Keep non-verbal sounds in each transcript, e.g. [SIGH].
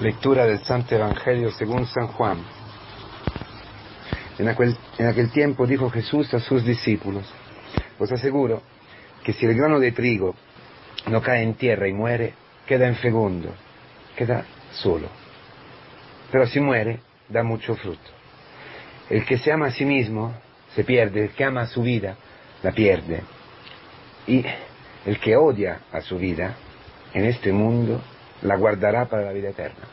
Lectura del Santo Evangelio según San Juan. En aquel, tiempo dijo Jesús a sus discípulos, os aseguro que si el grano de trigo no cae en tierra y muere, queda en fegundo, queda solo. Pero si muere, da mucho fruto. El que se ama a sí mismo se pierde, el que ama a su vida la pierde. Y el que odia a su vida en este mundo la guardará para la vida eterna.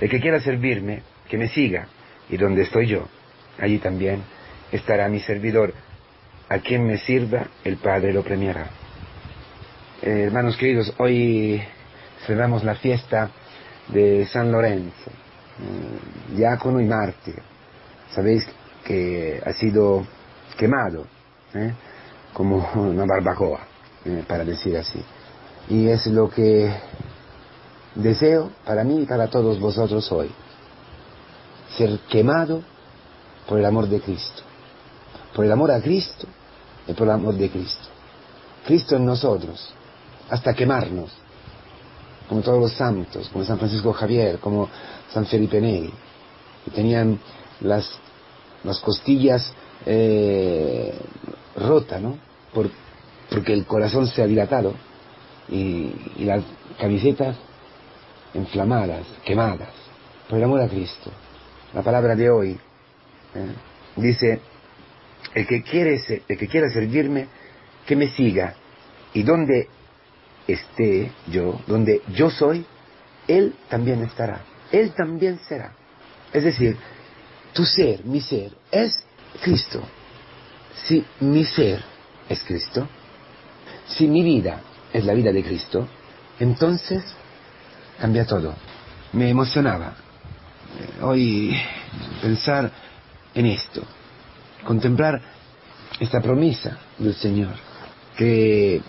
El que quiera servirme, que me siga, y donde estoy yo, allí también estará mi servidor. A quien me sirva, el Padre lo premiará. Eh, hermanos queridos, hoy celebramos la fiesta de San Lorenzo, eh, diácono y mártir. Sabéis que ha sido quemado, ¿eh? como una barbacoa, para decir así. Y es lo que deseo para mí y para todos vosotros hoy. Ser quemado por el amor de Cristo. Por el amor a Cristo y por el amor de Cristo. Cristo en nosotros, hasta quemarnos, como todos los santos, como San Francisco Javier, como San Felipe Neri, que tenían las, las costillas eh, rotas, ¿no? Por, porque el corazón se ha dilatado y, y las camisetas inflamadas, quemadas, por el amor a Cristo. La palabra de hoy ¿eh? dice, el que, quiere, el que quiera servirme, que me siga, y donde esté yo, donde yo soy, Él también estará, Él también será. Es decir, tu ser, mi ser, es Cristo. Si mi ser es Cristo, si mi vida es la vida de Cristo, entonces cambia todo. Me emocionaba hoy pensar en esto, contemplar esta promesa del Señor, que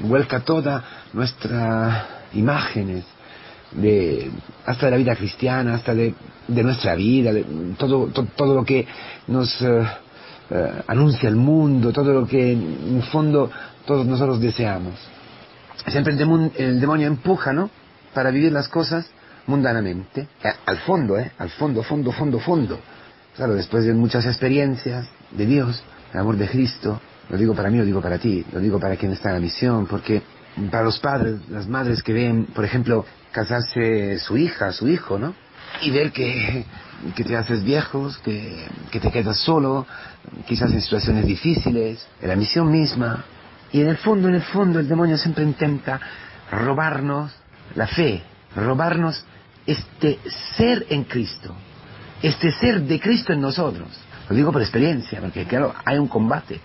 vuelca todas nuestras imágenes, de, hasta de la vida cristiana, hasta de, nuestra vida, de todo, todo lo que nos eh, eh, anuncia el mundo, todo lo que en fondo todos nosotros deseamos. Siempre el, el demonio empuja, ¿no? Para vivir las cosas mundanamente, eh, al fondo, ¿eh? Al fondo, fondo, fondo, fondo. Claro, después de muchas experiencias de Dios, el amor de Cristo, lo digo para mí, lo digo para ti, lo digo para quien está en la misión, porque para los padres, las madres que ven, por ejemplo, casarse su hija, su hijo, ¿no? Y ver que, que te haces viejos, que, que te quedas solo, quizás en situaciones difíciles, en la misión misma. Y en el fondo, en el fondo, el demonio siempre intenta robarnos la fe, robarnos este ser en Cristo, este ser de Cristo en nosotros. Lo digo por experiencia, porque claro, hay un combate.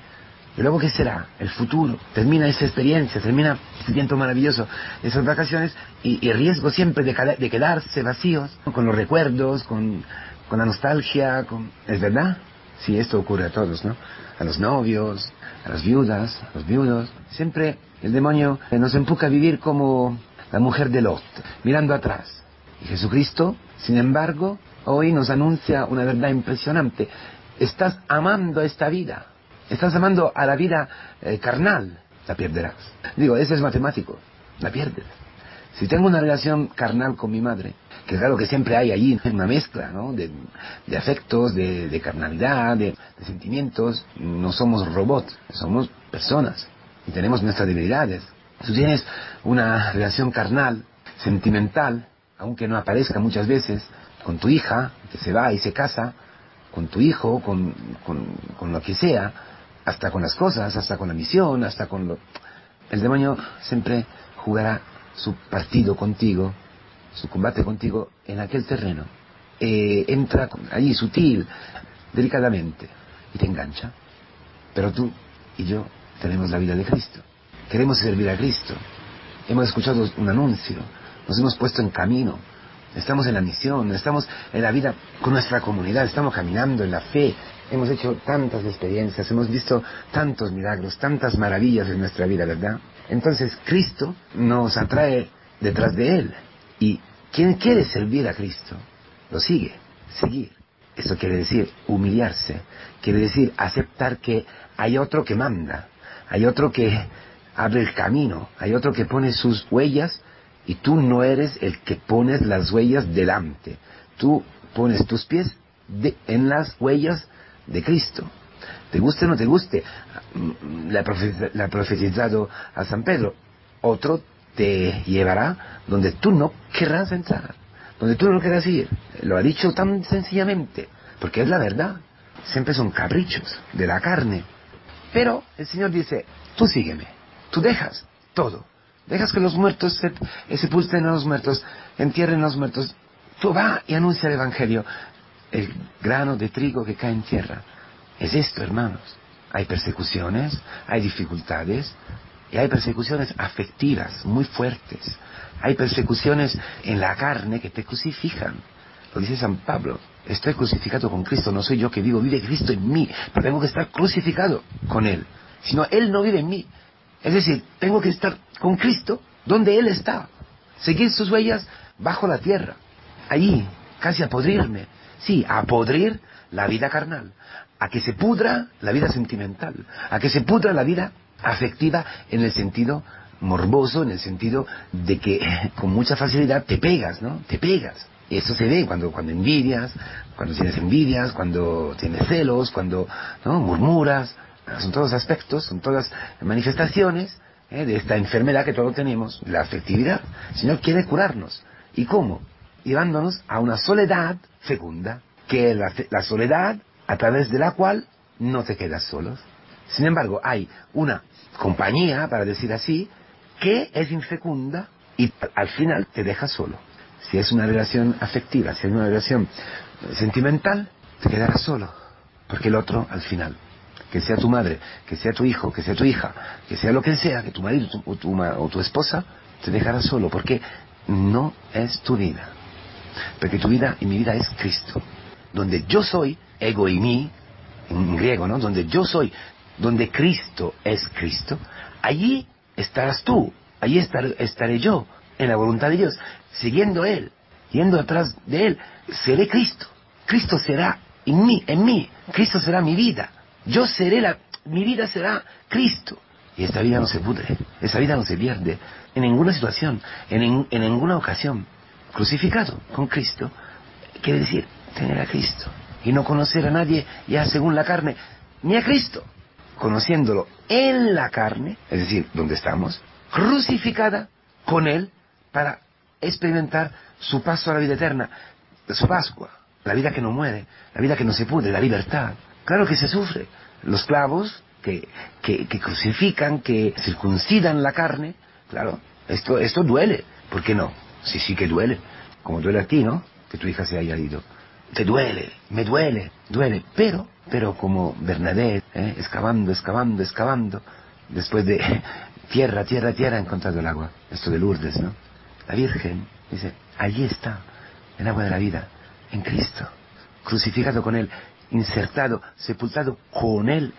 Y luego, ¿qué será? El futuro. Termina esa experiencia, termina ese tiempo maravilloso, esas vacaciones, y, riesgo siempre de, de, quedarse vacíos, con los recuerdos, con, con la nostalgia, con... ¿Es verdad? Sí, esto ocurre a todos, ¿no? A los novios, a las viudas, a los viudos. Siempre el demonio nos empuja a vivir como la mujer de Lot, mirando atrás. Y Jesucristo, sin embargo, hoy nos anuncia una verdad impresionante. Estás amando esta vida, estás amando a la vida eh, carnal, la perderás. Digo, eso es matemático, la pierdes. Si tengo una relación carnal con mi madre, que claro que siempre hay allí una mezcla ¿no? de, afectos, de, carnalidad, de, sentimientos, no somos robots, somos personas y tenemos nuestras debilidades. Tú tienes una relación carnal, sentimental, aunque no aparezca muchas veces, con tu hija, que se va y se casa, con tu hijo, con, con, lo que sea, hasta con las cosas, hasta con la misión, hasta con lo... El demonio siempre jugará su partido contigo, su combate contigo en aquel terreno. Eh, entra allí sutil, delicadamente, y te engancha. Pero tú y yo tenemos la vida de Cristo. Queremos servir a Cristo. Hemos escuchado un anuncio, nos hemos puesto en camino, estamos en la misión, estamos en la vida con nuestra comunidad, estamos caminando en la fe, hemos hecho tantas experiencias, hemos visto tantos milagros, tantas maravillas en nuestra vida, ¿verdad? Entonces Cristo nos atrae detrás de Él. Y quien quiere servir a Cristo, lo sigue, seguir. Eso quiere decir humillarse, quiere decir aceptar que hay otro que manda, hay otro que abre el camino, hay otro que pone sus huellas Y tú no eres el que pones las huellas delante. Tú pones tus pies en las huellas de Cristo. Te guste o no te guste, le ha profetizado a San Pedro. Otro te llevará donde tú no querrás entrar, donde tú no querrás ir. Lo ha dicho tan sencillamente, porque es la verdad. Siempre son caprichos de la carne. Pero el Señor dice, tú sígueme, tú dejas todo. Dejas que los muertos se, sepulten a los muertos, entierren a los muertos. Tú va y anuncia el Evangelio. El grano de trigo que cae en tierra. Es esto, hermanos. Hay persecuciones, hay dificultades, y hay persecuciones afectivas muy fuertes. Hay persecuciones en la carne que te crucifican. Lo dice San Pablo. Estoy crucificado con Cristo, no soy yo que vivo, vive Cristo en mí. Pero tengo que estar crucificado con Él. Si no, Él no vive en mí. Es decir, tengo que estar con Cristo donde Él está. Seguir sus huellas bajo la tierra. Allí, casi a podrirme. Sí, a podrir la vida carnal. A que se pudra la vida sentimental. A que se pudra la vida afectiva en el sentido morboso, en el sentido de que [LAUGHS] con mucha facilidad te pegas, ¿no? Te pegas. Y eso se ve cuando, cuando envidias, cuando tienes envidias, cuando tienes celos, cuando ¿no? murmuras. Son todos aspectos, son todas manifestaciones ¿eh? de esta enfermedad que todos tenemos, la afectividad. El Señor quiere curarnos. ¿Y cómo? Llevándonos a una soledad fecunda, que es la, la soledad a través de la cual no te quedas solos. Sin embargo, hay una compañía, para decir así, que es infecunda y al final te deja solo. Si es una relación afectiva, si es una relación sentimental, te quedarás solo. Porque el otro, al final, que sea tu madre, que sea tu hijo, que sea tu hija, que sea lo que sea, que tu marido o, tu, o tu esposa, te dejará solo. Porque no es tu vida. Porque tu vida y mi vida es Cristo. Donde yo soy, ego y mí, en griego, ¿no? Donde yo soy, donde Cristo es Cristo, allí estarás tú, allí estaré yo, en la voluntad de Dios, siguiendo Él, yendo atrás de Él, seré Cristo. Cristo será en mí, en mí, Cristo será mi vida. Yo seré la, mi vida será Cristo. Y esta vida no se pudre, esa vida no se pierde en ninguna situación, en, en ninguna ocasión. Crucificado con Cristo quiere decir tener a Cristo y no conocer a nadie ya según la carne, ni a Cristo conociéndolo en la carne, es decir, donde estamos, crucificada con Él para experimentar su paso a la vida eterna, su Pascua, la vida que no muere, la vida que no se pudre, la libertad. Claro que se sufre. Los clavos que, que, crucifican, que circuncidan la carne, claro, esto, esto duele. ¿Por qué no? Sí, sí que duele. Como duele a ti, ¿no? Que tu hija se haya ido. Te duele, me duele, duele. Pero pero como Bernadette, ¿eh? excavando, excavando, excavando, después de [LAUGHS] tierra, tierra, tierra, ha encontrado el agua. Esto de Lourdes, ¿no? La Virgen dice, allí está el agua de la vida, en Cristo, crucificado con Él, insertado, sepultado con Él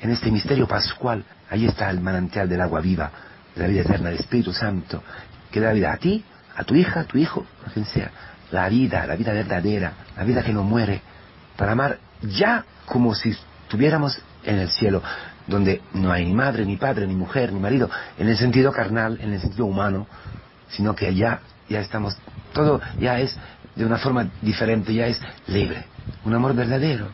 en este misterio pascual. Allí está el manantial del agua viva, de la vida eterna, del Espíritu Santo, que da vida a ti, a tu hija, a tu hijo, a quien sea. La vida, la vida verdadera, la vida que no muere, para amar ya como si estuviéramos en el cielo, donde no hay ni madre, ni padre, ni mujer, ni marido, en el sentido carnal, en el sentido humano, sino que ya, ya estamos, todo ya es de una forma diferente, ya es libre, un amor verdadero.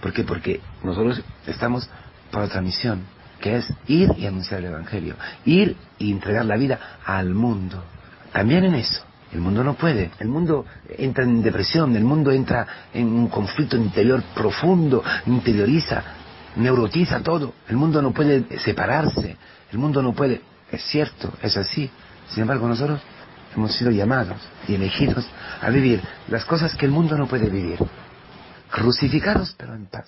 ¿Por qué? Porque nosotros estamos para otra misión, que es ir y anunciar el Evangelio, ir y entregar la vida al mundo. También en eso, el mundo no puede. El mundo entra en depresión, el mundo entra en un conflicto interior profundo, interioriza, neurotiza todo. El mundo no puede separarse, el mundo no puede... Es cierto, es así. Sin embargo, nosotros hemos sido llamados y elegidos a vivir las cosas que el mundo no puede vivir. Crucificados pero en paz,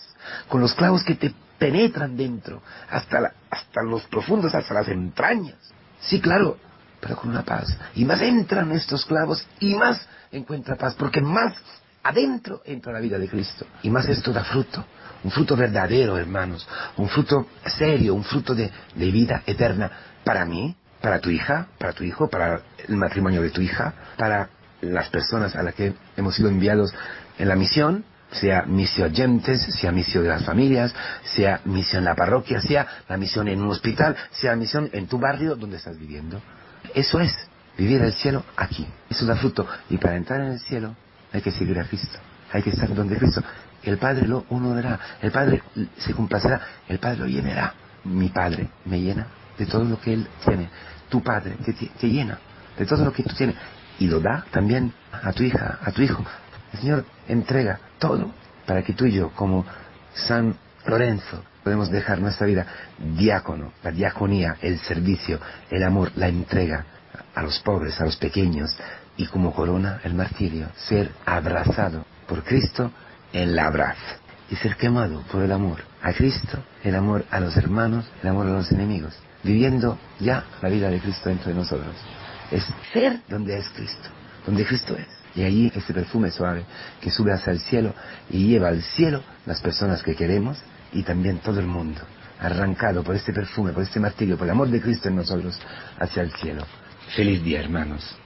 con los clavos que te penetran dentro, hasta, hasta los profundos, hasta las entrañas. Sí, claro, pero con una paz. Y más entran estos clavos y más encuentra paz, porque más adentro entra la vida de Cristo. Y más esto da fruto, un fruto verdadero, hermanos, un fruto serio, un fruto de, de vida eterna para mí, para tu hija, para tu hijo, para el matrimonio de tu hija, para las personas a las que hemos sido enviados en la misión, sea misión oyentes, sea misión de las familias, sea misión en la parroquia, sea la misión en un hospital, sea misión en tu barrio donde estás viviendo. Eso es vivir el cielo aquí. Eso da fruto. Y para entrar en el cielo hay que seguir a Cristo. Hay que estar donde Cristo. El Padre lo dará. El Padre se complacerá. El Padre lo llenará. Mi Padre me llena de todo lo que Él tiene. Tu Padre te, te llena de todo lo que tú tienes. Y lo da también a tu hija, a tu hijo. El Señor entrega todo para que tú y yo, como San Lorenzo, podemos dejar nuestra vida diácono, la diaconía, el servicio, el amor, la entrega a los pobres, a los pequeños, y como corona el martirio, ser abrazado por Cristo en la abrazo y ser quemado por el amor a Cristo, el amor a los hermanos, el amor a los enemigos, viviendo ya la vida de Cristo dentro de nosotros. Es ser donde es Cristo, donde Cristo es. Y allí ese perfume suave que sube hacia el cielo y lleva al cielo las personas que queremos y también todo el mundo, arrancado por este perfume, por este martirio, por el amor de Cristo en nosotros, hacia el cielo. Feliz día, hermanos.